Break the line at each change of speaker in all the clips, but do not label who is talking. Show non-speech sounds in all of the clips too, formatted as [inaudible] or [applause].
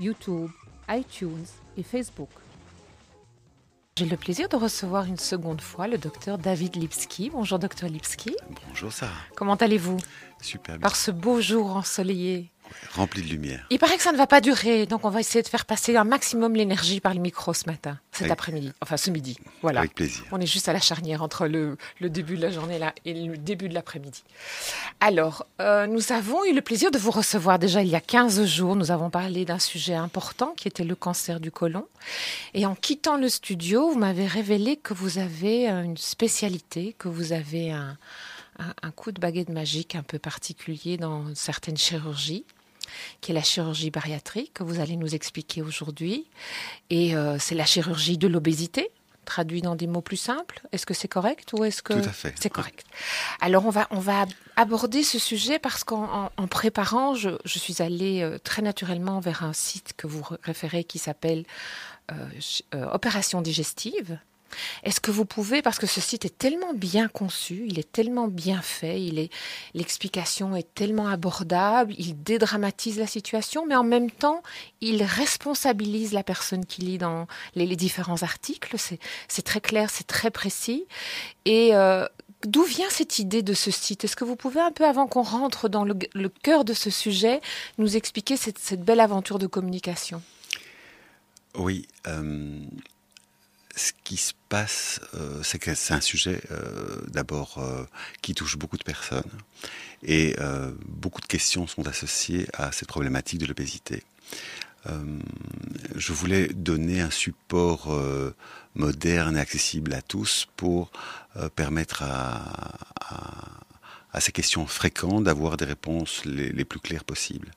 YouTube, iTunes et Facebook. J'ai le plaisir de recevoir une seconde fois le docteur David Lipski. Bonjour docteur Lipski.
Bonjour Sarah.
Comment allez-vous?
Super bien.
Par ce beau jour ensoleillé
Rempli de lumière.
Il paraît que ça ne va pas durer, donc on va essayer de faire passer un maximum l'énergie par le micro ce matin, cet
Avec-
après-midi, enfin ce midi. Voilà.
Avec plaisir.
On est juste à la charnière entre le, le début de la journée là et le début de l'après-midi. Alors, euh, nous avons eu le plaisir de vous recevoir déjà il y a 15 jours. Nous avons parlé d'un sujet important qui était le cancer du côlon. Et en quittant le studio, vous m'avez révélé que vous avez euh, une spécialité, que vous avez un, un- un coup de baguette magique un peu particulier dans certaines chirurgies qui est la chirurgie bariatrique, que vous allez nous expliquer aujourd'hui. Et euh, c'est la chirurgie de l'obésité, traduit dans des mots plus simples. Est-ce que c'est correct ou est-ce que
Tout à fait.
c'est correct? Alors on va on va aborder ce sujet parce qu'en en- en préparant, je, je suis allée euh, très naturellement vers un site que vous référez qui s'appelle euh, euh, Opération digestive. Est-ce que vous pouvez, parce que ce site est tellement bien conçu, il est tellement bien fait, est, l'explication est tellement abordable, il dédramatise la situation, mais en même temps, il responsabilise la personne qui lit dans les, différents articles. C'est, très clair, c'est très précis. Et euh, d'où vient cette idée de ce site? Est-ce que vous pouvez un peu, avant qu'on rentre dans le, cœur de ce sujet, nous expliquer cette, cette belle aventure de communication?
Oui. euh, ce qui se passe, euh, c'est que c'est un sujet euh, d'abord euh, qui touche beaucoup de personnes. Et beaucoup de questions sont associées à cette problématique de l'obésité. Je voulais donner un support moderne et accessible à tous pour permettre à, ces questions fréquentes d'avoir des réponses les plus claires possibles.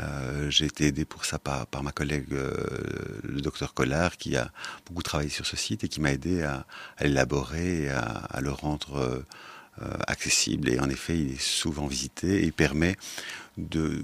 Euh, J'ai été aidé pour ça par, ma collègue, euh, le docteur Collard, qui a beaucoup travaillé sur ce site et qui m'a aidé à, l'élaborer et à, le rendre euh, accessible. Et en effet, il est souvent visité et permet de,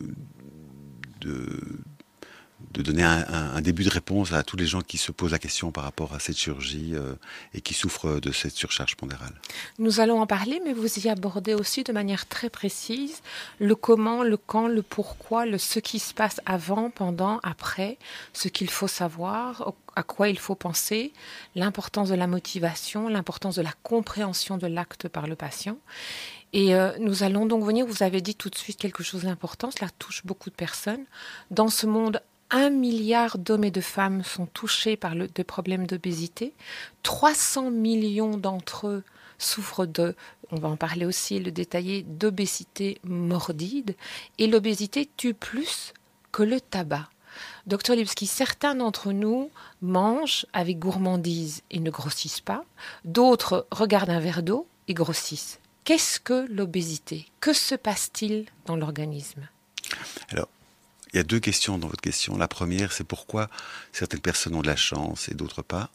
de donner un, début de réponse à tous les gens qui se posent la question par rapport à cette chirurgie euh, et qui souffrent de cette surcharge pondérale.
Nous allons en parler, mais vous y abordez aussi de manière très précise le comment, le quand, le pourquoi, le ce qui se passe avant, pendant, après, ce qu'il faut savoir, à quoi il faut penser, l'importance de la motivation, l'importance de la compréhension de l'acte par le patient. Et euh, nous allons donc venir, vous avez dit tout de suite quelque chose d'important, cela touche beaucoup de personnes. Dans ce monde, un milliard d'hommes et de femmes sont touchés par le, des problèmes d'obésité. 300 millions d'entre eux souffrent de, on va en parler aussi, le détailler, d'obésité morbide. Et l'obésité tue plus que le tabac. Docteur Lipski, certains d'entre nous mangent avec gourmandise et ne grossissent pas. D'autres regardent un verre d'eau et grossissent. Qu'est-ce que l'obésité? Que se passe-t-il dans l'organisme?
Alors, il y a deux questions dans votre question. La première, c'est pourquoi certaines personnes ont de la chance et d'autres pas?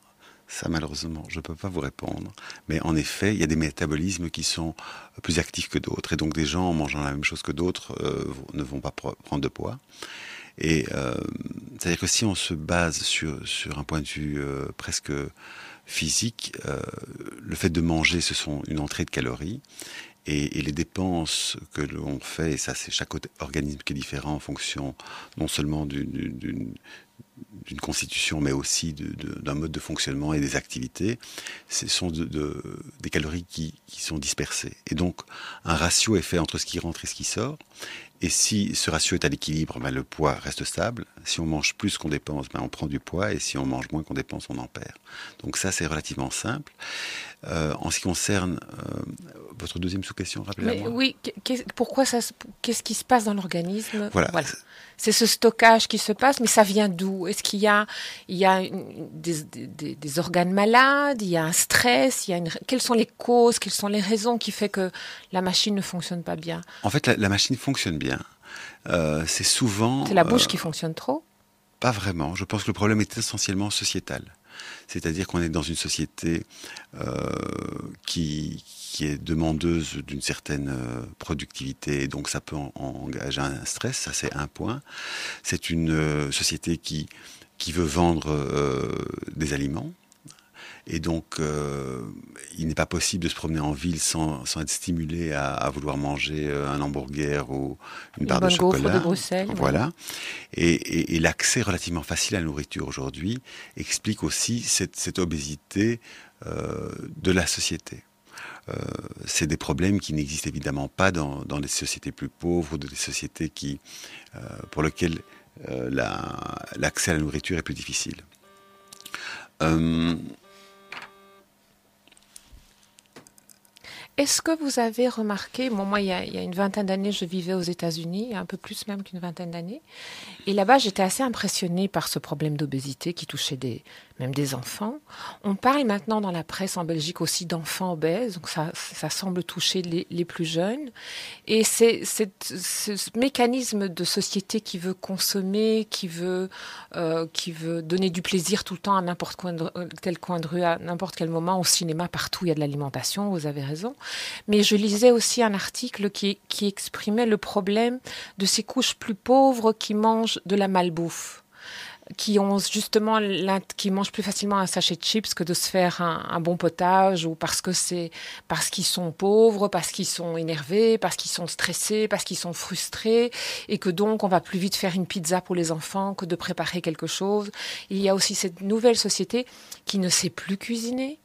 Ça, malheureusement, je ne peux pas vous répondre. Mais en effet, il y a des métabolismes qui sont plus actifs que d'autres. Et donc, des gens en mangeant la même chose que d'autres euh, ne vont pas prendre de poids. Et euh, c'est-à-dire que si on se base sur, sur un point de vue euh, presque physique, le fait de manger, ce sont une entrée de calories. Et, les dépenses que l'on fait, et ça c'est chaque organisme qui est différent en fonction non seulement d'une d'une constitution, mais aussi d'un mode de fonctionnement et des activités, ce sont de- de- des calories qui, qui sont dispersées. Et donc, un ratio est fait entre ce qui rentre et ce qui sort. Et si ce ratio est à l'équilibre, ben, le poids reste stable. Si on mange plus qu'on dépense, ben, on prend du poids. Et si on mange moins qu'on dépense, on en perd. Donc ça, c'est relativement simple. Euh, en ce qui concerne euh, votre deuxième sous-question, rappelez-moi.
Oui, pourquoi ça, qu'est-ce qui se passe dans l'organisme? Voilà. C'est ce stockage qui se passe, mais ça vient d'où? Est-ce qu'il y a, il y a des, des, des, organes malades Il y a un stress il y a une... Quelles sont les causes Quelles sont les raisons qui fait que la machine ne fonctionne pas bien?
En fait, la, la machine fonctionne bien. Euh, c'est souvent.
C'est la bouche qui fonctionne trop?
Pas vraiment. Je pense que le problème est essentiellement sociétal. C'est-à-dire qu'on est dans une société euh, qui, est demandeuse d'une certaine euh, productivité, donc ça peut engager un stress, ça c'est un point. C'est une euh, société qui, qui veut vendre des aliments, et donc, euh, il n'est pas possible de se promener en ville sans, sans être stimulé à, à, vouloir manger euh, un hamburger ou une, barre de chocolat.
de Bruxelles.
Voilà. Et, et, et l'accès relativement facile à la nourriture aujourd'hui explique aussi cette, cette obésité euh, de la société. Euh, c'est des problèmes qui n'existent évidemment pas dans, dans les sociétés plus pauvres ou dans des sociétés qui, euh, pour lesquelles l'accès à la nourriture est plus difficile.
Est-ce que vous avez remarqué, moi il y, a, il y a une vingtaine d'années, je vivais aux États-Unis, un peu plus même qu'une vingtaine d'années, et là-bas j'étais assez impressionnée par ce problème d'obésité qui touchait des, même des enfants. On parle maintenant dans la presse en Belgique aussi d'enfants obèses, donc ça, ça semble toucher les, plus jeunes. Et c'est ce mécanisme de société qui veut consommer, qui veut, euh, qui veut donner du plaisir tout le temps à n'importe quel coin de rue, à n'importe quel moment, au cinéma, partout il y a de l'alimentation, vous avez raison. Mais je lisais aussi un article qui, qui exprimait le problème de ces couches plus pauvres qui mangent de la malbouffe qui ont justement qui mangent plus facilement un sachet de chips que de se faire un, un bon potage ou parce que c'est parce qu'ils sont pauvres, parce qu'ils sont énervés, parce qu'ils sont stressés, parce qu'ils sont frustrés et que donc on va plus vite faire une pizza pour les enfants que de préparer quelque chose. Il y a aussi cette nouvelle société qui ne sait plus cuisiner,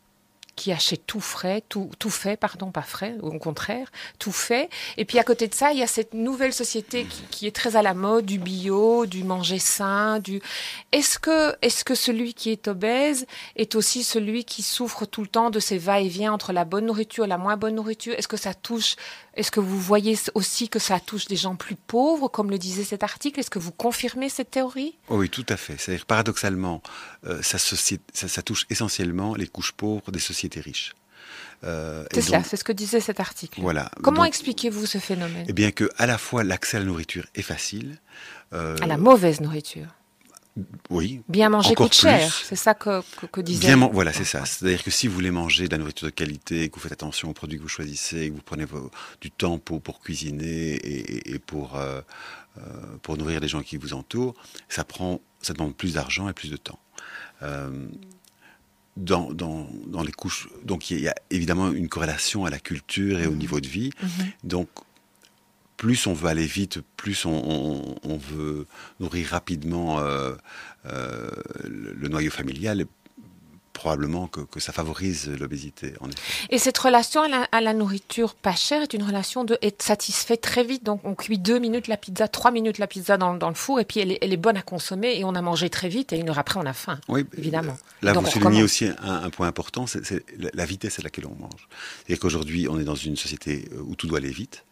qui achète tout frais, tout, tout fait, pardon, pas frais, au contraire, tout fait. Et puis à côté de ça, il y a cette nouvelle société qui, qui est très à la mode, du bio, du manger sain, du. Est-ce que, est-ce que celui qui est obèse est aussi celui qui souffre tout le temps de ces va-et-vient entre la bonne nourriture et la moins bonne nourriture? Est-ce que ça touche est-ce que vous voyez aussi que ça touche des gens plus pauvres, comme le disait cet article? Est-ce que vous confirmez cette théorie?
Oui, tout à fait. C'est-à-dire, paradoxalement, euh, ça, ça, ça, touche essentiellement les couches pauvres des sociétés riches.
Euh, c'est cela, c'est ce que disait cet article.
Voilà.
Comment expliquez-vous ce phénomène?
Eh bien, que à la fois l'accès à la nourriture est facile.
Euh, à la mauvaise nourriture
oui.
Bien manger coûte cher, c'est ça que, que, que disait.
Bien voilà, c'est ça. C'est-à-dire que si vous voulez manger de la nourriture de qualité, que vous faites attention aux produits que vous choisissez, que vous prenez vos, du temps pour, pour cuisiner et, et pour, euh, euh, pour nourrir les gens qui vous entourent, ça, prend, ça demande plus d'argent et plus de temps. Euh, dans, dans, dans, les couches, donc il y a évidemment une corrélation à la culture et au niveau de vie. Mm -hmm. Donc plus on veut aller vite, plus on, veut nourrir rapidement euh, euh, le, noyau familial, probablement que, que ça favorise l'obésité.
Et cette relation à la, à la, nourriture pas chère est une relation de être satisfait très vite. Donc on cuit deux minutes la pizza, trois minutes la pizza dans, dans le four, et puis elle est, elle est, bonne à consommer, et on a mangé très vite, et une heure après on a faim, oui, évidemment.
Là, donc, vous soulignez aussi un, un, point important, c'est la vitesse à laquelle on mange. C'est-à-dire qu'aujourd'hui, on est dans une société où tout doit aller vite,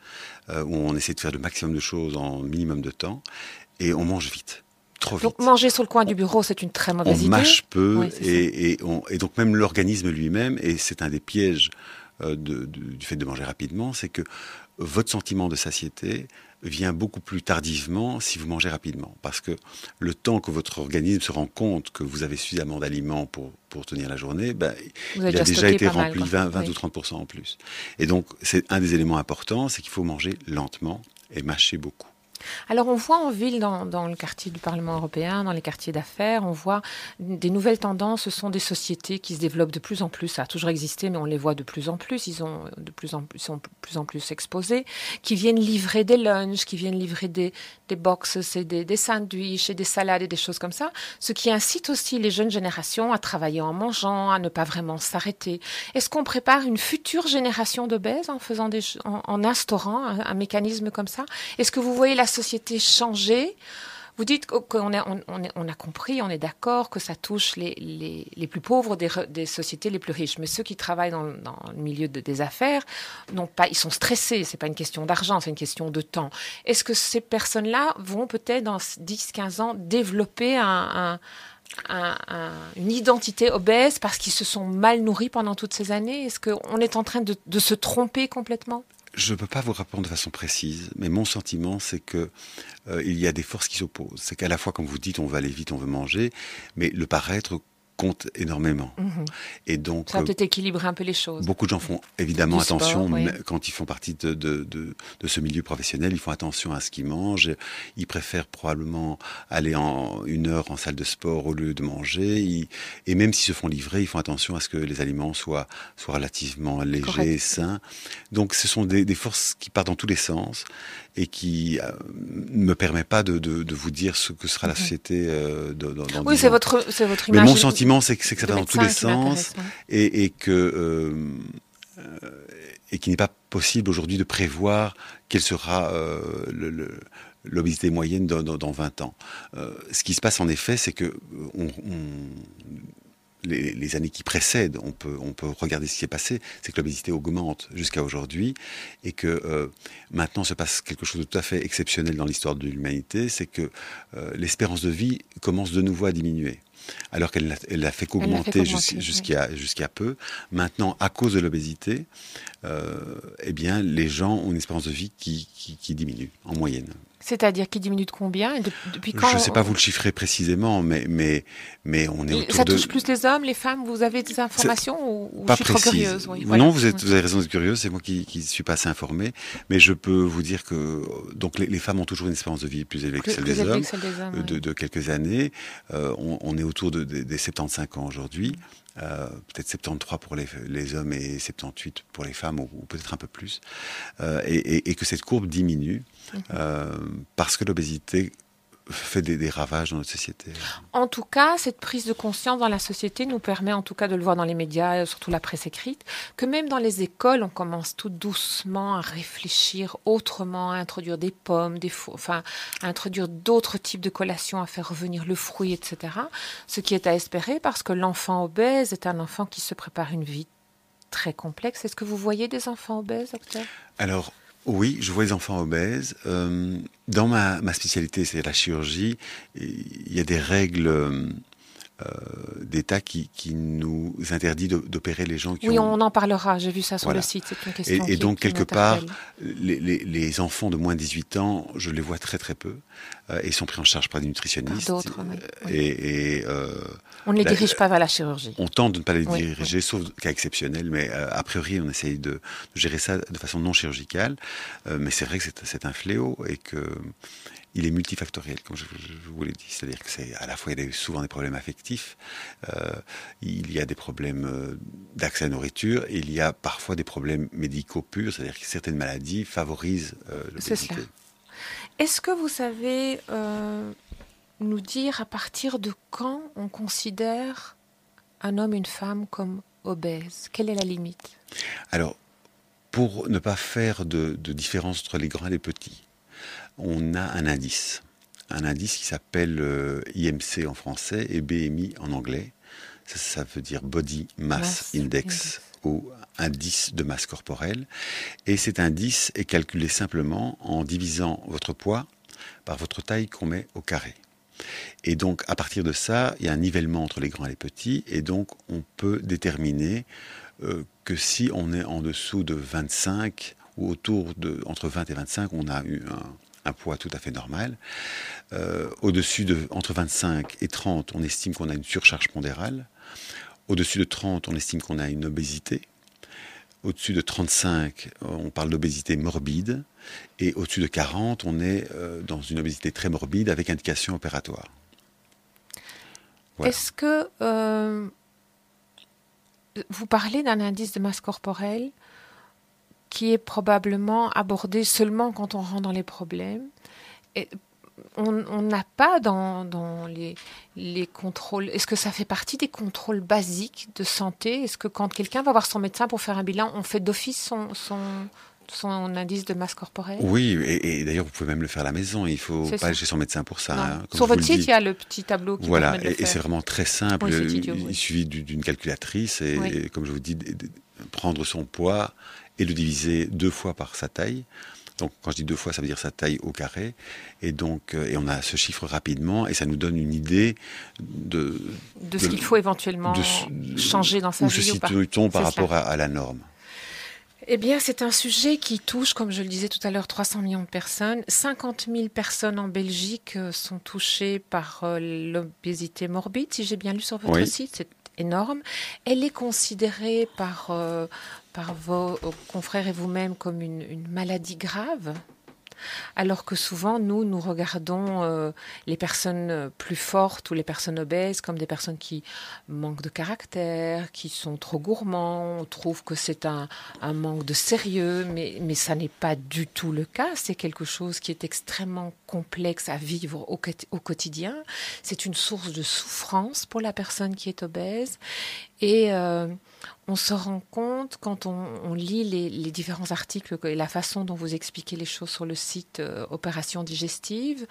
euh, où on essaie de faire le maximum de choses en minimum de temps, et on mange vite. Trop vite.
Donc manger sur le coin du bureau, c'est une très mauvaise
on
idée.
On mâche peu oui, et, et, on, et, donc même l'organisme lui-même, et c'est un des pièges euh, de, de, du fait de manger rapidement, c'est que votre sentiment de satiété vient beaucoup plus tardivement si vous mangez rapidement. Parce que le temps que votre organisme se rend compte que vous avez suffisamment d'aliments pour, pour tenir la journée, ben, il a déjà été rempli mal, 20, 20 oui. ou 30% en plus. Et donc, c'est un des éléments importants, c'est qu'il faut manger lentement et mâcher beaucoup.
Alors on voit en ville, dans, le quartier du Parlement européen, dans les quartiers d'affaires, on voit des nouvelles tendances. Ce sont des sociétés qui se développent de plus en plus. Ça a toujours existé, mais on les voit de plus en plus. Ils, ont de plus en, sont de plus en plus exposés, qui viennent livrer des lunchs, qui viennent livrer des, des boxes et des, des sandwichs et des salades et des choses comme ça. Ce qui incite aussi les jeunes générations à travailler en mangeant, à ne pas vraiment s'arrêter. Est-ce qu'on prépare une future génération d'obèses en faisant en, instaurant un mécanisme comme ça? Est-ce que vous voyez la société changer? Vous dites qu'on a, compris, on est d'accord que ça touche les, les, plus pauvres des, sociétés les plus riches. Mais ceux qui travaillent dans, le milieu des affaires, non pas, ils sont stressés. C'est pas une question d'argent, c'est une question de temps. Est-ce que ces personnes-là vont peut-être dans 10-15 ans développer un, une identité obèse parce qu'ils se sont mal nourris pendant toutes ces années? Est-ce qu'on est en train de se tromper complètement?
Je ne peux pas vous répondre de façon précise, mais mon sentiment, c'est que euh, il y a des forces qui s'opposent. C'est qu'à la fois, comme vous dites, on veut aller vite, on veut manger, mais le paraître compte énormément. Mhm.
Et donc, ça peut équilibrer un peu les choses.
Beaucoup de gens font évidemment attention quand ils font partie de, de, de, de, ce milieu professionnel. Ils font attention à ce qu'ils mangent. Ils préfèrent probablement aller en une heure en salle de sport au lieu de manger. et même s'ils se font livrer, ils font attention à ce que les aliments soient, soient relativement légers, sains. Donc, ce sont des, des forces qui partent dans tous les sens et qui ne euh, me permet pas de, de, de, vous dire ce que sera la mhm. société euh, dans, dans
Oui, c'est votre, c'est votre image.
Mais mon sentiment, c'est que, que ça va dans tous les sens et, et, que euh, et qu'il n'est pas possible aujourd'hui de prévoir quelle sera euh, le, l'obésité moyenne dans, dans, dans, 20 ans. Euh, ce qui se passe en effet, c'est que on, on, les, années qui précèdent, on peut, on peut regarder ce qui est passé, c'est que l'obésité augmente jusqu'à aujourd'hui et que euh, maintenant se passe quelque chose de tout à fait exceptionnel dans l'histoire de l'humanité, c'est que euh, l'espérance de vie commence de nouveau à diminuer alors qu'elle n'a fait qu'augmenter jusqu'à peu. Maintenant, à cause de l'obésité, euh, eh bien, les gens ont une espérance de vie qui, qui, qui diminue en moyenne.
C'est-à-dire qui diminue de combien et depuis quand
Je ne sais pas vous le chiffrer précisément, mais, mais, mais on est autour
Ça touche plus les hommes, les femmes Vous avez des informations ou,
Pas je curieuse Non, vous, êtes, vous avez raison d'être curieuse, c'est moi qui ne suis pas assez informé. Mais je peux vous dire que donc les, femmes ont toujours une espérance de vie plus élevée que celle, des, hommes, de, quelques années. Euh, on, est autour de, des 75 ans aujourd'hui. Euh, peut-être 73 pour les, les, hommes et 78 pour les femmes, ou, peut-être un peu plus, euh, et, et, et, que cette courbe diminue euh, parce que l'obésité fait des, ravages dans notre société.
En tout cas, cette prise de conscience dans la société nous permet, en tout cas, de le voir dans les médias, surtout la presse écrite, que même dans les écoles, on commence tout doucement à réfléchir autrement, à introduire des pommes, des enfin, à introduire d'autres types de collations, à faire revenir le fruit, etc. Ce qui est à espérer parce que l'enfant obèse est un enfant qui se prépare une vie très complexe. Est-ce que vous voyez des enfants obèses, docteur?
Alors, oui, je vois les enfants obèses. Euh, dans ma, ma spécialité, c'est la chirurgie, il y a des règles euh, d'État qui, qui, nous interdit d'opérer les gens qui
oui, on en parlera, j'ai vu ça sur le site, c'est une question
Et, et donc, quelque part, les, les, les, enfants de moins de 18 ans, je les vois très très peu, euh, et sont pris en charge par des nutritionnistes.
Par d'autres, oui.
Et, et
euh, on ne les dirige pas vers la chirurgie.
On tente de ne pas les diriger, sauf cas exceptionnels, mais euh, a priori, on essaye de, de, gérer ça de façon non chirurgicale. Euh, mais c'est vrai que c'est un fléau, et que il est multifactoriel, comme je, vous l'ai dit. C'est-à-dire que c'est à la fois il y a souvent des problèmes affectifs, euh, il y a des problèmes euh, d'accès à la nourriture, et il y a parfois des problèmes médicaux purs, c'est-à-dire que certaines maladies favorisent euh, l'obésité.
Est-ce que vous savez euh, nous dire à partir de quand on considère un homme, une femme comme obèse? Quelle est la limite?
Alors, pour ne pas faire de, de différence entre les grands et les petits, on a un indice. Un indice qui s'appelle euh, IMC en français et BMI en anglais. Ça, veut dire Body Mass, Index, ou indice de masse corporelle. Et cet indice est calculé simplement en divisant votre poids par votre taille qu'on met au carré. Et donc, à partir de ça, il y a un nivellement entre les grands et les petits, et donc on peut déterminer euh, que si on est en dessous de 25 ou autour de entre 20 et 25, on a eu un, un poids tout à fait normal. Euh, au-dessus de entre 25 et 30, on estime qu'on a une surcharge pondérale. Au-dessus de 30, on estime qu'on a une obésité. Au-dessus de 35, on parle d'obésité morbide. Et au-dessus de 40, on est euh, dans une obésité très morbide avec indication opératoire.
Est-ce que euh, vous parlez d'un indice de masse corporelle qui est probablement abordé seulement quand on rentre dans les problèmes et on n'a pas dans, les, les, contrôles. Est-ce que ça fait partie des contrôles basiques de santé? Est-ce que quand quelqu'un va voir son médecin pour faire un bilan, on fait d'office son, son, son indice de masse corporelle?
Oui, et, d'ailleurs, vous pouvez même le faire à la maison. Il ne faut pas aller chez son médecin pour ça.
Hein, Sur votre site, il y a le petit tableau qui
Voilà, et, c'est vraiment très simple. il, suffit d'une calculatrice et, comme je vous dis, prendre son poids et le diviser deux fois par sa taille. Donc, quand je dis deux fois, ça veut dire sa taille au carré. Et donc, euh, et on a ce chiffre rapidement, et ça nous donne une idée de
de, ce qu'il faut éventuellement changer dans sa
vie. Où se situe-t-on par rapport à la norme?
Eh bien, c'est un sujet qui touche, comme je le disais tout à l'heure, 300 millions de personnes. 50 000 personnes en Belgique euh, sont touchées par euh, l'obésité morbide, si j'ai bien lu sur votre site. C'est énorme. Elle est considérée par, euh, par vos confrères et vous-même comme une maladie grave alors que souvent, nous, nous regardons euh, les personnes plus fortes ou les personnes obèses comme des personnes qui manquent de caractère, qui sont trop gourmands, on trouve que c'est un, manque de sérieux, mais, mais ça n'est pas du tout le cas, c'est quelque chose qui est extrêmement complexe à vivre au, quotidien, c'est une source de souffrance pour la personne qui est obèse, et... Euh, on se rend compte quand on, lit les, différents articles et la façon dont vous expliquez les choses sur le site euh, Opération Digestive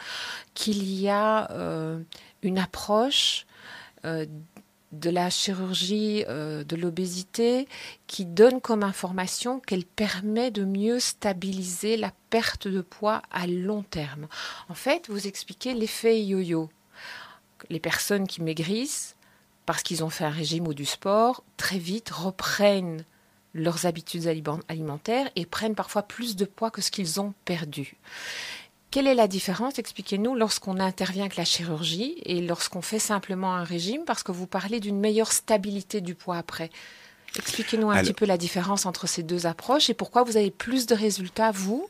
qu'il y a euh, une approche euh, de la chirurgie de l'obésité qui donne comme information qu'elle permet de mieux stabiliser la perte de poids à long terme. En fait, vous expliquez l'effet yo-yo. Les personnes qui maigrissent parce qu'ils ont fait un régime ou du sport, très vite reprennent leurs habitudes alimentaires et prennent parfois plus de poids que ce qu'ils ont perdu. Quelle est la différence, expliquez-nous, lorsqu'on intervient avec la chirurgie et lorsqu'on fait simplement un régime, parce que vous parlez d'une meilleure stabilité du poids après. Expliquez-nous un petit peu la différence entre ces deux approches et pourquoi vous avez plus de résultats, vous,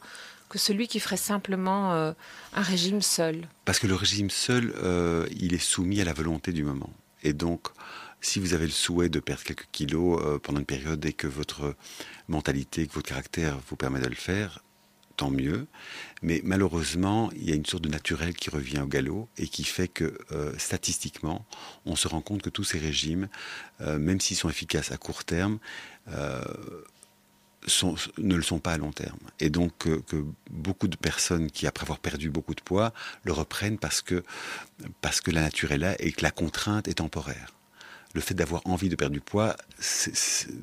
que celui qui ferait simplement euh, un régime seul?
Parce que le régime seul, euh, il est soumis à la volonté du moment. Et donc, si vous avez le souhait de perdre quelques kilos euh, pendant une période et que votre mentalité, que votre caractère vous permet de le faire, tant mieux. Mais malheureusement, il y a une sorte de naturel qui revient au galop et qui fait que euh, statistiquement, on se rend compte que tous ces régimes, euh, même s'ils sont efficaces à court terme, ne le sont pas à long terme. Et donc que, beaucoup de personnes qui, après avoir perdu beaucoup de poids, le reprennent parce que, parce que la nature est là et que la contrainte est temporaire le fait d'avoir envie de perdre du poids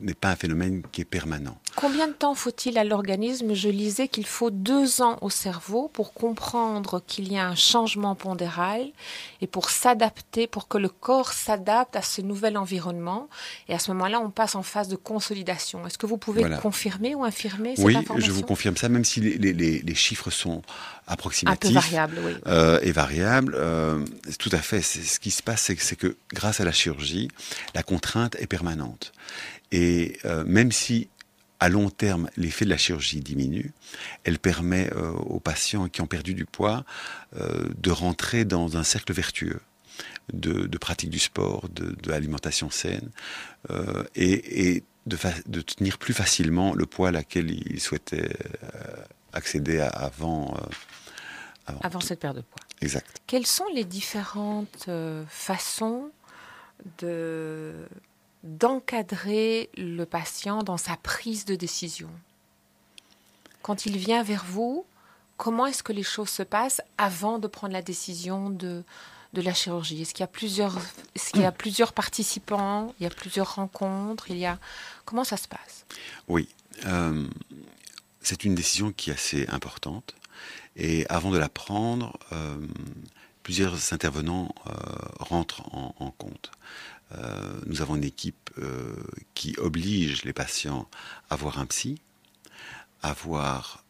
n'est pas un phénomène qui est permanent.
Combien de temps faut-il à l'organisme Je lisais qu'il faut deux ans au cerveau pour comprendre qu'il y a un changement pondéral et pour s'adapter, pour que le corps s'adapte à ce nouvel environnement. Et à ce moment-là, on passe en phase de consolidation. Est-ce que vous pouvez confirmer ou infirmer cette
oui,
information
Oui, je vous confirme ça, même si les, chiffres sont approximatifs.
Un peu variables, oui.
Euh, et variables. Euh, tout à fait. Ce qui se passe, c'est que grâce à la chirurgie, la contrainte est permanente. Et euh, même si à long terme, l'effet de la chirurgie diminue. Elle permet euh, aux patients qui ont perdu du poids euh, de rentrer dans un cercle vertueux de, pratique du sport, de, l'alimentation saine, et, de, tenir plus facilement le poids à laquelle ils souhaitaient accéder avant,
avant. Avant cette perte de poids.
Exact.
Quelles sont les différentes façons de d'encadrer le patient dans sa prise de décision. Quand il vient vers vous, comment est-ce que les choses se passent avant de prendre la décision de, de la chirurgie? Est-ce qu'il y a plusieurs, est-ce qu'il y a [clears throat] plusieurs participants? Il y a plusieurs rencontres? Il y a comment ça se passe?
Oui, euh, c'est une décision qui est assez importante. Et avant de la prendre, euh, plusieurs intervenants euh, rentrent en, compte. Euh, nous avons une équipe euh, qui oblige les patients à voir un psy, à voir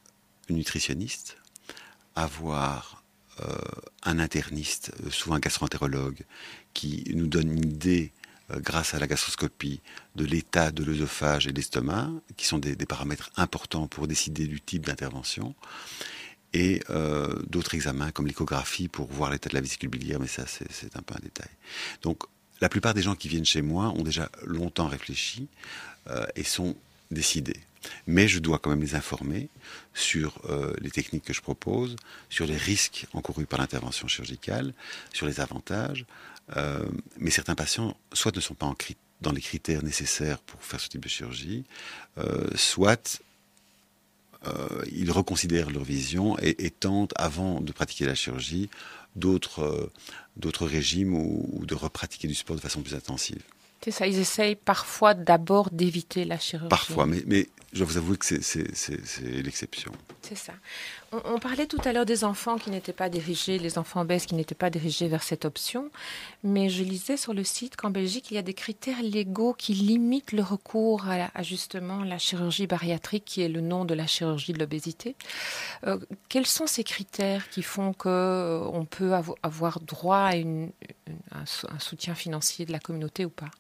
une nutritionniste, à voir un interniste, souvent un gastroentérologue, qui nous donne une idée grâce à la gastroscopie, de l'état de l'œsophage et de l'estomac, qui sont des, paramètres importants pour décider du type d'intervention, et d'autres examens comme l'échographie pour voir l'état de la vésicule biliaire, mais ça c'est un peu un détail. Donc la plupart des gens qui viennent chez moi ont déjà longtemps réfléchi et sont décidés. Mais je dois quand même les informer sur euh, les techniques que je propose, sur les risques encourus par l'intervention chirurgicale, sur les avantages. Euh, mais certains patients, soit ne sont pas dans les critères nécessaires pour faire ce type de chirurgie, euh, soit ils reconsidèrent leur vision et, tentent, avant de pratiquer la chirurgie, d'autres régimes ou, ou de repratiquer du sport de façon plus intensive.
C'est ça, ils essayent parfois d'abord d'éviter la chirurgie.
Parfois, mais, mais je vous avouer que c'est l'exception.
C'est ça. On, parlait tout à l'heure des enfants qui n'étaient pas dirigés, les enfants obèses qui n'étaient pas dirigés vers cette option, mais je lisais sur le site qu'en Belgique, il y a des critères légaux qui limitent le recours à, justement la chirurgie bariatrique, qui est le nom de la chirurgie de l'obésité. Euh, quels sont ces critères qui font qu'on euh, peut avoir droit à un soutien financier de la communauté ou pas?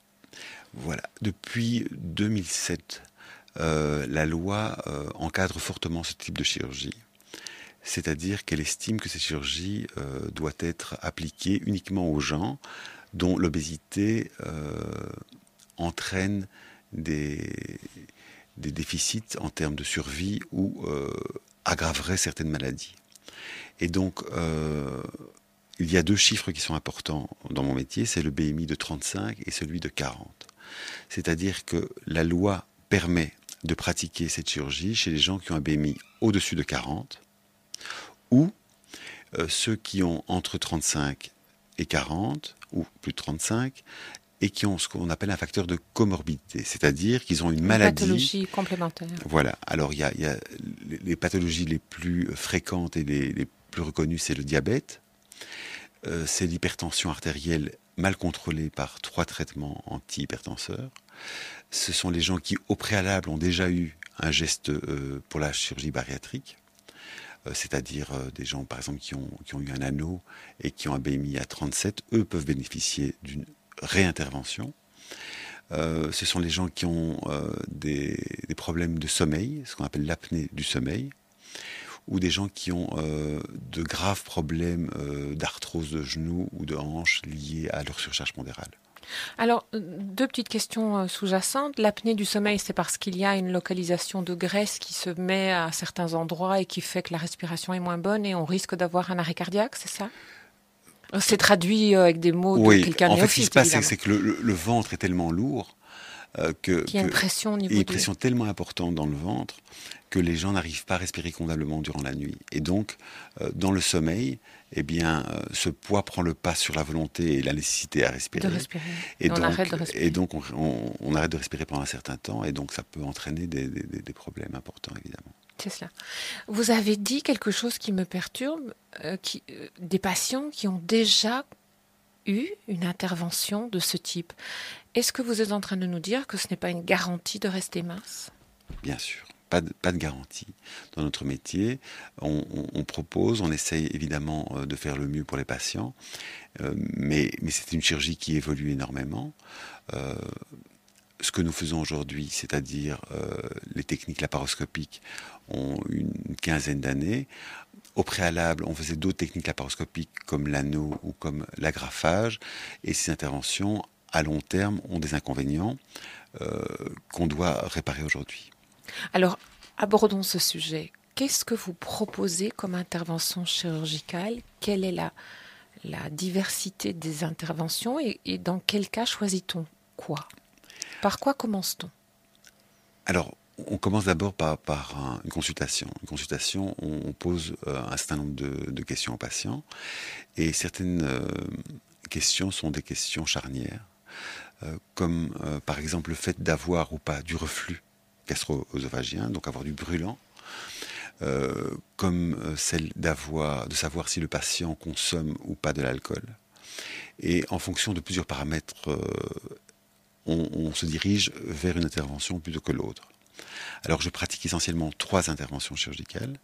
Voilà, depuis 2007, euh, la loi euh, encadre fortement ce type de chirurgie. C'est-à-dire qu'elle estime que cette chirurgie euh, doit être appliquée uniquement aux gens dont l'obésité entraîne des, des, déficits en termes de survie ou aggraverait certaines maladies. Et donc, il y a deux chiffres qui sont importants dans mon métier, c'est le BMI de 35 et celui de 40. C'est-à-dire que la loi permet de pratiquer cette chirurgie chez les gens qui ont un BMI au-dessus de 40 ou euh, ceux qui ont entre 35 et 40 ou plus de 35 et qui ont ce qu'on appelle un facteur de comorbidité, c'est-à-dire qu'ils ont une, maladie.
Pathologie complémentaire.
Voilà. Alors il y a, les pathologies les plus fréquentes et les, plus reconnues, c'est le diabète, euh, c'est l'hypertension artérielle mal contrôlée par trois traitements antihypertenseurs. Ce sont les gens qui, au préalable, ont déjà eu un geste euh, pour la chirurgie bariatrique, euh, c'est-à-dire euh, des gens, par exemple, qui ont, eu un anneau et qui ont un BMI à 37, eux peuvent bénéficier d'une réintervention. ce sont les gens qui ont des, problèmes de sommeil, ce qu'on appelle l'apnée du sommeil, ou des gens qui ont de graves problèmes d'arthrose de genoux ou de hanches liés à leur surcharge pondérale.
Alors, deux petites questions euh, sous-jacentes. L'apnée du sommeil, c'est parce qu'il y a une localisation de graisse qui se met à certains endroits et qui fait que la respiration est moins bonne et on risque d'avoir un arrêt cardiaque, c'est ça? C'est traduit euh, avec des mots
de
quelqu'un
en fait, ce qui se passe, c'est que le, ventre est tellement lourd euh, que...
Il y a une pression au niveau
Une pression tellement importante dans le ventre que les gens n'arrivent pas à respirer convenablement durant la nuit. Et donc, dans le sommeil, eh bien, euh, ce poids prend le pas sur la volonté et la nécessité à respirer.
Et, donc, on arrête de respirer.
Et donc, on, arrête de respirer pendant un certain temps, et donc ça peut entraîner des, problèmes importants, évidemment.
C'est cela. Vous avez dit quelque chose qui me perturbe, euh, qui, euh, des patients qui ont déjà une intervention de ce type. Est-ce que vous êtes en train de nous dire que ce n'est pas une garantie de rester mince?
Bien sûr pas de, garantie dans notre métier. On, propose, on essaye évidemment euh, de faire le mieux pour les patients, euh, mais, mais c'est une chirurgie qui évolue énormément. Euh, ce que nous faisons aujourd'hui, c'est-à-dire les techniques laparoscopiques, ont une quinzaine d'années. Au préalable, on faisait d'autres techniques laparoscopiques comme l'anneau ou comme l'agrafage, et ces interventions, à long terme, ont des inconvénients qu'on doit réparer aujourd'hui.
Alors, abordons ce sujet. Qu'est-ce que vous proposez comme intervention chirurgicale? Quelle est la, diversité des interventions et, dans quel cas choisit-on quoi? Par quoi commence-t-on?
Alors, on commence d'abord par, une consultation. Une consultation, on, pose euh, un certain nombre de, questions aux patients et certaines euh, questions sont des questions charnières, euh, comme par exemple le fait d'avoir ou pas du reflux gastro-œsophagien, donc avoir du brûlant, comme celle d'avoir, de savoir si le patient consomme ou pas de l'alcool. Et en fonction de plusieurs paramètres, on, se dirige vers une intervention plutôt que l'autre. Alors je pratique essentiellement trois interventions chirurgicales.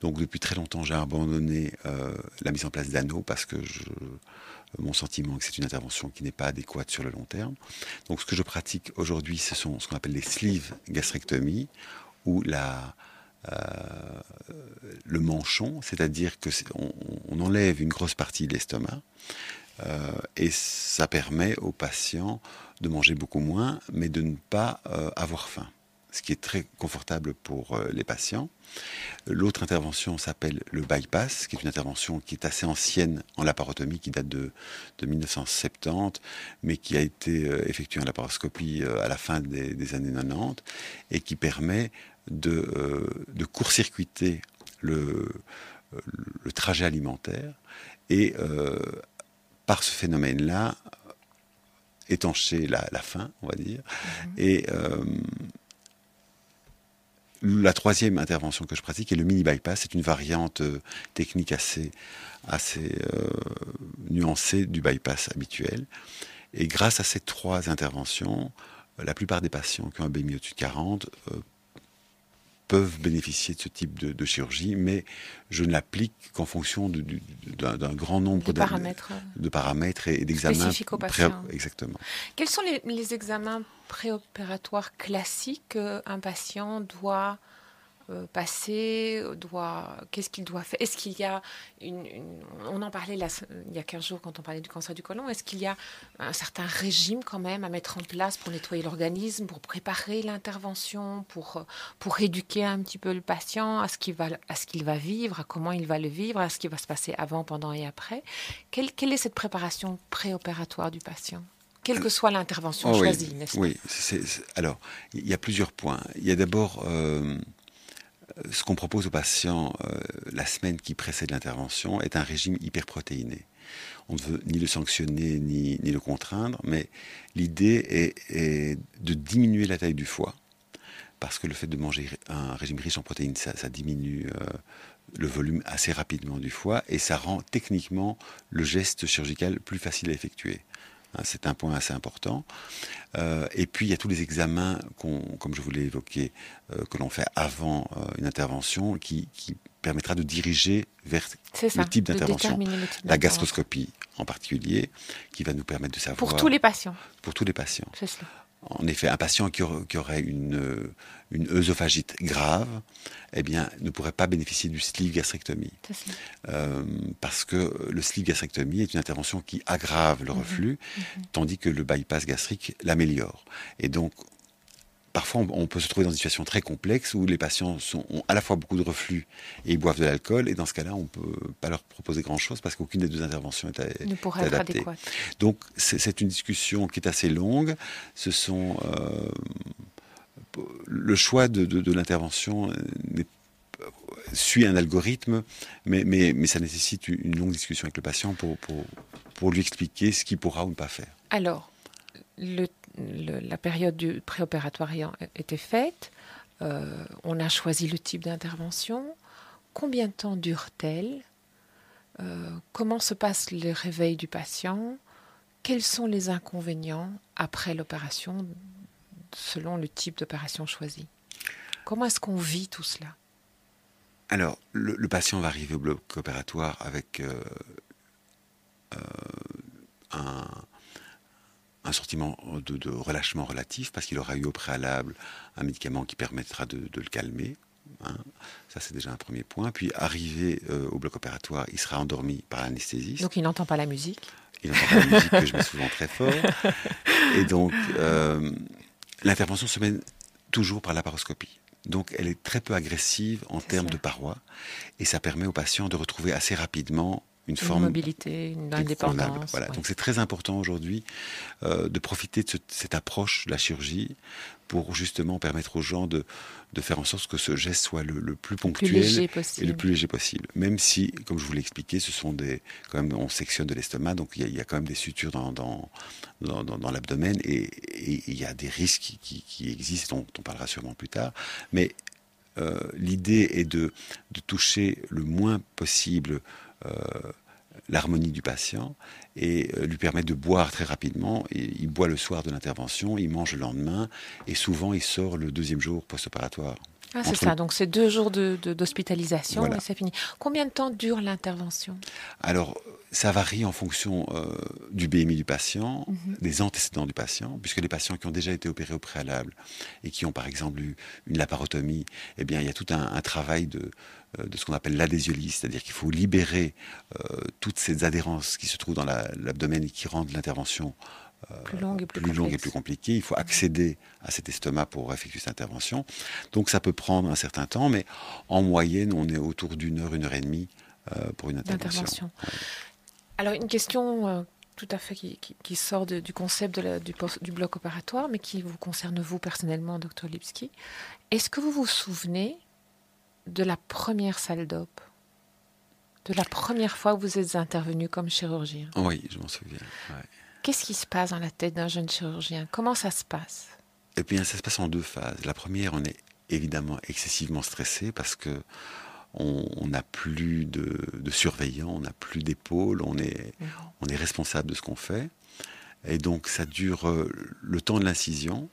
Donc depuis très longtemps j'ai abandonné euh, la mise en place d'anneaux parce que mon sentiment que c'est une intervention qui n'est pas adéquate sur le long terme. Donc ce que je pratique aujourd'hui ce sont ce qu'on appelle les sleeve gastrectomies ou la, euh, le manchon, c'est-à-dire que on, enlève une grosse partie de l'estomac euh, et ça permet aux patients de manger beaucoup moins, mais de ne pas avoir faim, ce qui est très confortable pour les patients. L'autre intervention s'appelle le bypass, qui est une intervention qui est assez ancienne en laparotomie, qui date de, 1970, mais qui a été effectuée en laparoscopie à la fin des, des années 90 et qui permet de, de court-circuiter le, le, trajet alimentaire et euh, par ce phénomène-là, étancher la, la, faim, on va dire. Mhm. Et euh, la troisième intervention que je pratique est le mini bypass. C'est une variante euh, technique assez, assez nuancée du bypass habituel. Et grâce à ces trois interventions, la plupart des patients qui ont un BMI au-dessus de 40 peuvent bénéficier de ce type de, chirurgie, mais je ne l'applique qu'en fonction d'un grand nombre
de paramètres,
de paramètres et, d'examens. Exactement.
Quels sont les, les examens préopératoires classiques qu'un patient doit euh, passer doit, Qu'est-ce qu'il doit faire? Est-ce qu'il y a une, On en parlait là, il y a 15 jours quand on parlait du cancer du côlon. Est-ce qu'il y a un certain régime quand même à mettre en place pour nettoyer l'organisme, pour préparer l'intervention, pour, pour éduquer un petit peu le patient à ce qu'il va, à ce qu'il va vivre, à comment il va le vivre, à ce qui va se passer avant, pendant et après? Quelle, quelle est cette préparation préopératoire du patient? Quelle que soit l'intervention oh choisie,
n'est-ce pas? Oui, alors, il y a plusieurs points. Il y a d'abord euh, ce qu'on propose aux patients euh, la semaine qui précède l'intervention est un régime hyperprotéiné. On ne veut ni le sanctionner ni, ni le contraindre, mais l'idée est, de diminuer la taille du foie, parce que le fait de manger un régime riche en protéines, ça, diminue euh, le volume assez rapidement du foie et ça rend techniquement le geste chirurgical plus facile à effectuer. Hein, c'est un point assez important. Euh, et puis, il y a tous les examens, comme je vous l'ai évoqué, euh, que l'on fait avant euh, une intervention, qui, permettra de diriger vers le type d'intervention. La gastroscopie en particulier, qui va nous permettre de savoir...
Pour tous les patients.
Pour tous les patients.
C'est cela.
En effet, un patient qui aurait une, une œsophagite grave, eh bien, ne pourrait pas bénéficier du sleeve gastrectomie. Euh, parce que le sleeve gastrectomie est une intervention qui aggrave le mhm. reflux, mhm. tandis que le bypass gastrique l'améliore. Et donc, parfois, on, peut se trouver dans une situation très complexe où les patients ont à la fois beaucoup de reflux et ils boivent de l'alcool. Et dans ce cas-là, on ne peut pas leur proposer grand-chose parce qu'aucune des deux interventions est,
ne pourrait être adéquate.
Donc, c'est une discussion qui est assez longue. Ce sont euh, le choix de, l'intervention suit un algorithme, mais, mais, ça nécessite une longue discussion avec le patient pour, pour, lui expliquer ce qu'il pourra ou ne pas faire.
Alors, la période du préopératoire ayant été faite, euh, on a choisi le type d'intervention. Combien de temps dure-t-elle? Euh, Comment se passe le réveil du patient? Quels sont les inconvénients après l'opération selon le type d'opération choisie? Comment est-ce qu'on vit tout cela?
Alors, le, patient va arriver au bloc opératoire avec euh, un, un, sentiment de, relâchement relatif parce qu'il aura eu au préalable un médicament qui permettra de, le calmer. Hein. Ça, c'est déjà un premier point. Puis, arrivé euh, au bloc opératoire, il sera endormi par l'anesthésiste.
Donc, il n'entend pas la musique
Il n'entend pas la musique que je mets souvent très fort. [laughs] Et donc, L'intervention se mène toujours par la paroscopie. Donc elle est très peu agressive en termes de parois et ça permet aux patients de retrouver assez rapidement une, forme
mobilité, une indépendance.
Voilà. Donc c'est très important aujourd'hui euh, de profiter de cette approche de la chirurgie pour justement permettre aux gens de, de faire en sorte que ce geste soit le, plus ponctuel et le plus léger possible. Même si, comme je vous l'ai expliqué, ce sont des, quand même, on sectionne de l'estomac, donc il y, a quand même des sutures dans, dans, dans, dans l'abdomen et, il y a des risques qui, qui, existent, dont on parlera sûrement plus tard. Mais euh, l'idée est de, de toucher le moins possible euh, l'harmonie du patient et lui permet de boire très rapidement. Il boit le soir de l'intervention, il mange le lendemain et souvent il sort le deuxième jour post-opératoire.
Ah, c'est ça, donc c'est deux jours d'hospitalisation de, et c'est fini. Combien de temps dure l'intervention?
Alors, ça varie en fonction euh, du BMI du patient, mhm. des antécédents du patient, puisque les patients qui ont déjà été opérés au préalable et qui ont par exemple eu une laparotomie, eh bien, il y a tout un, travail de, euh, de ce qu'on appelle l'adhésiolyse, c'est-à-dire qu'il faut libérer euh, toutes ces adhérences qui se trouvent dans l'abdomen et qui rendent l'intervention
plus longue et plus,
longue et plus compliquée. Il faut accéder à cet estomac pour effectuer cette intervention. Donc ça peut prendre un certain temps, mais en moyenne, on est autour d'une heure, une heure et demie pour une intervention.
Alors une question euh, tout à fait qui, sort du concept du, bloc opératoire, mais qui vous concerne vous personnellement, docteur Lipski. Est-ce que vous vous souvenez de la première salle d'op De la première fois où vous êtes intervenu comme chirurgien?
Oui, je m'en souviens.
Qu'est-ce qui se passe dans la tête d'un jeune chirurgien? Comment ça se passe?
Eh bien, ça se passe en deux phases. La première, on est évidemment excessivement stressé parce que on n'a plus de, surveillants, on n'a plus on est, mhm. on est responsable de ce qu'on fait. Et donc ça dure euh, le temps de l'incision.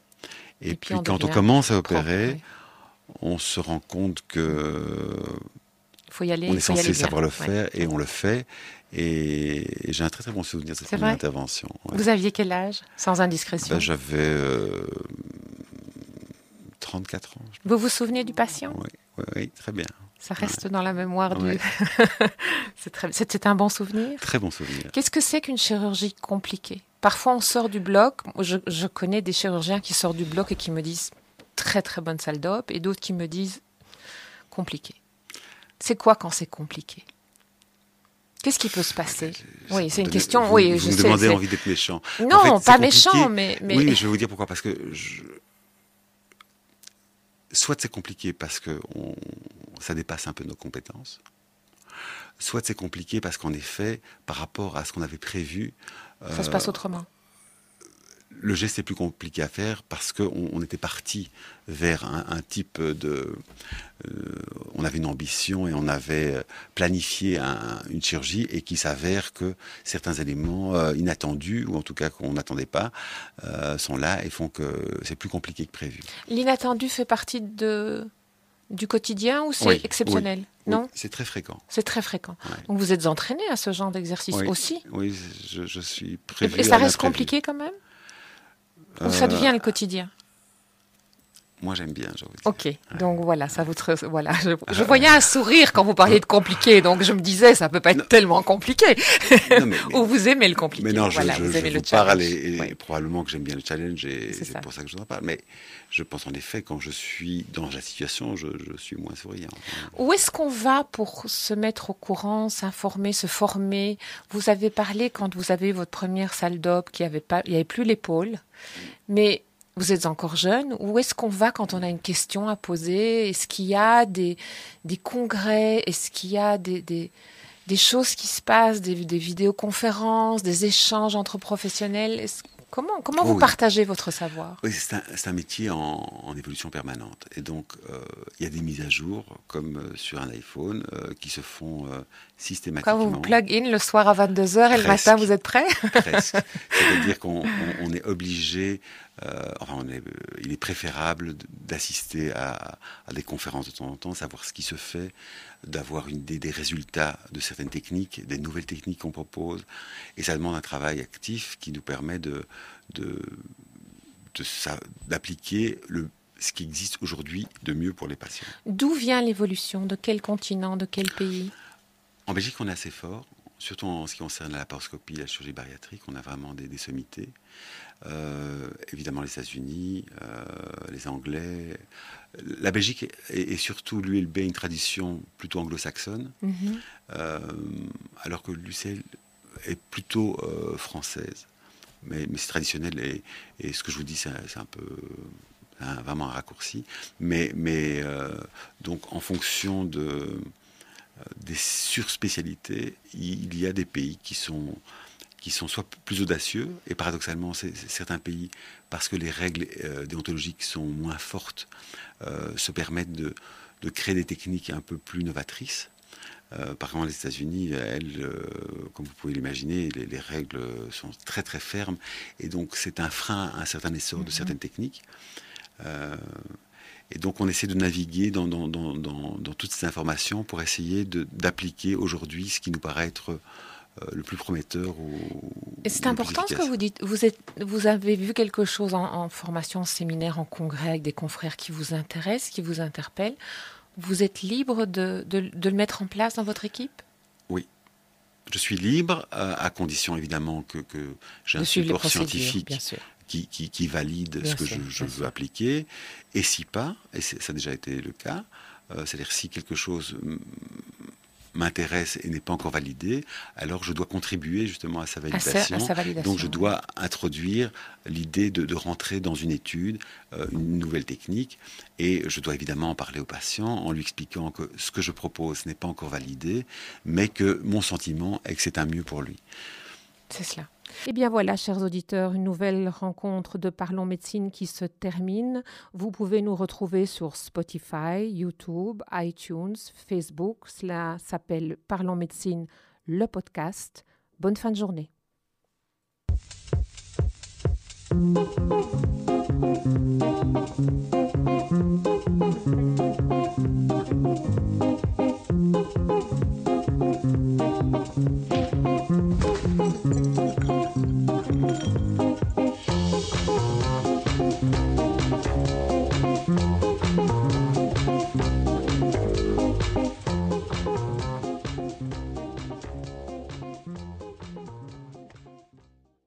Et, puis, quand on commence à opérer, on se rend compte que
faut y aller,
on est censé savoir le faire et on le fait. Et, j'ai un très très bon souvenir de cette intervention.
Vous aviez quel âge, sans indiscrétion
ben, J'avais 34 euh, ans.
Vous vous souvenez du patient
oui, oui, très bien.
Ça reste dans la mémoire du. C'était [laughs] un bon souvenir
Très bon souvenir.
Qu'est-ce que c'est qu'une chirurgie compliquée? Parfois, on sort du bloc. Je, connais des chirurgiens qui sortent du bloc et qui me disent très très bonne salle d'op, et d'autres qui me disent compliqué. C'est quoi quand c'est compliqué? Qu'est-ce qui peut se passer? Oui, c'est une question. oui,
je me demandez envie d'être méchant.
Non, pas méchant, mais, mais,
Oui, je vais vous dire pourquoi. Parce que soit c'est compliqué parce que ça dépasse un peu nos compétences, soit c'est compliqué parce qu'en effet, par rapport à ce qu'on avait prévu,
ça se passe euh, autrement
le geste est plus compliqué à faire parce qu'on était parti vers un, type de... Euh, on avait une ambition et on avait planifié une chirurgie et qui s'avère que certains éléments euh, inattendus, ou en tout cas qu'on n'attendait pas, euh, sont là et font que c'est plus compliqué que prévu.
L'inattendu fait partie de, du quotidien ou c'est exceptionnel? Non?
C'est très fréquent.
C'est très fréquent. Donc vous êtes entraîné à ce genre d'exercice aussi?
Oui, je, suis prévu.
Et ça reste compliqué quand même? Ça devient le quotidien?
Moi, j'aime bien, je
Ok, donc voilà, ça vous voilà. Je, voyais un sourire quand vous parliez de compliqué, donc je me disais, ça peut pas être tellement compliqué. [laughs] Ou vous aimez le compliqué.
Mais non, je, vous aimez le parle et, probablement que j'aime bien le challenge et c'est pour ça que je vous en parle. Mais je pense en effet, quand je suis dans la situation, je, suis moins souriant.
Où est-ce qu'on va pour se mettre au courant, s'informer, se former? Vous avez parlé quand vous avez votre première salle d'op, qui avait pas, il n'y avait plus l'épaule, mais vous êtes encore jeune. Où est-ce qu'on va quand on a une question à poser? Est-ce qu'il y a des, des congrès? Est-ce qu'il y a des, des, des, choses qui se passent, des, des vidéoconférences, des échanges entre professionnels? Comment, comment vous partagez votre savoir?
Oui, C'est un, un, métier en, en, évolution permanente. Et donc, euh, il y a des mises à jour, comme euh, sur un iPhone, euh, qui se font systématiquement.
Quand vous plug in le soir à 22h et le matin, vous êtes prêt?
Presque. [laughs] C'est-à-dire qu'on on, est obligé, enfin, on est, il est préférable d'assister à, à, des conférences de temps en temps, savoir ce qui se fait, d'avoir une idée des résultats de certaines techniques, des nouvelles techniques qu'on propose. Et ça demande un travail actif qui nous permet de, d'appliquer le ce qui existe aujourd'hui de mieux pour les patients.
D'où vient l'évolution? De quel continent? De quel pays?
En Belgique, on est assez fort, surtout en ce qui concerne la laparoscopie et la chirurgie bariatrique. On a vraiment des, des sommités. Euh, évidemment, les États-Unis, euh, les Anglais. La Belgique est, surtout l'ULB une tradition plutôt anglo-saxonne, mhm. euh, alors que l'UCL est plutôt française mais, c'est traditionnel et, ce que je vous dis, c'est un peu vraiment un raccourci. Mais, mais donc en fonction de, des surspécialités, il y a des pays qui sont qui sont soit plus audacieux, et paradoxalement, c'est certains pays, parce que les règles euh, déontologiques sont moins fortes, se permettent de, de, créer des techniques un peu plus novatrices. Euh, par exemple, les États-Unis, elles, euh, comme vous pouvez l'imaginer, les, règles sont très très fermes, et donc c'est un frein à un certain essor de mhm. certaines techniques. Euh, et donc on essaie de naviguer dans, dans, dans, dans toutes ces informations pour essayer d'appliquer aujourd'hui ce qui nous paraît être le plus prometteur.
Et c'est important ce que vous dites. Vous, êtes, vous avez vu quelque chose en, en, formation, en séminaire, en congrès avec des confrères qui vous intéressent, qui vous interpellent vous êtes libre de, le mettre en place dans votre équipe?
Oui. Je suis libre, euh, à condition évidemment que, j'ai un support scientifique qui, qui, valide ce que je, veux appliquer. Et si pas, et ça a déjà été le cas, euh, c'est-à-dire si quelque chose m'intéresse et n'est pas encore validé, alors je dois contribuer justement à sa validation. Donc je dois introduire l'idée de, rentrer dans une étude, euh, une nouvelle technique, et je dois évidemment en parler au patient en lui expliquant que ce que je propose n'est pas encore validé, mais que mon sentiment est que c'est un mieux pour lui.
C'est cela. Eh bien voilà, chers auditeurs, une nouvelle rencontre de Parlons Médecine qui se termine. Vous pouvez nous retrouver sur Spotify, YouTube, iTunes, Facebook. Cela s'appelle Parlons Médecine, le podcast. Bonne fin de journée.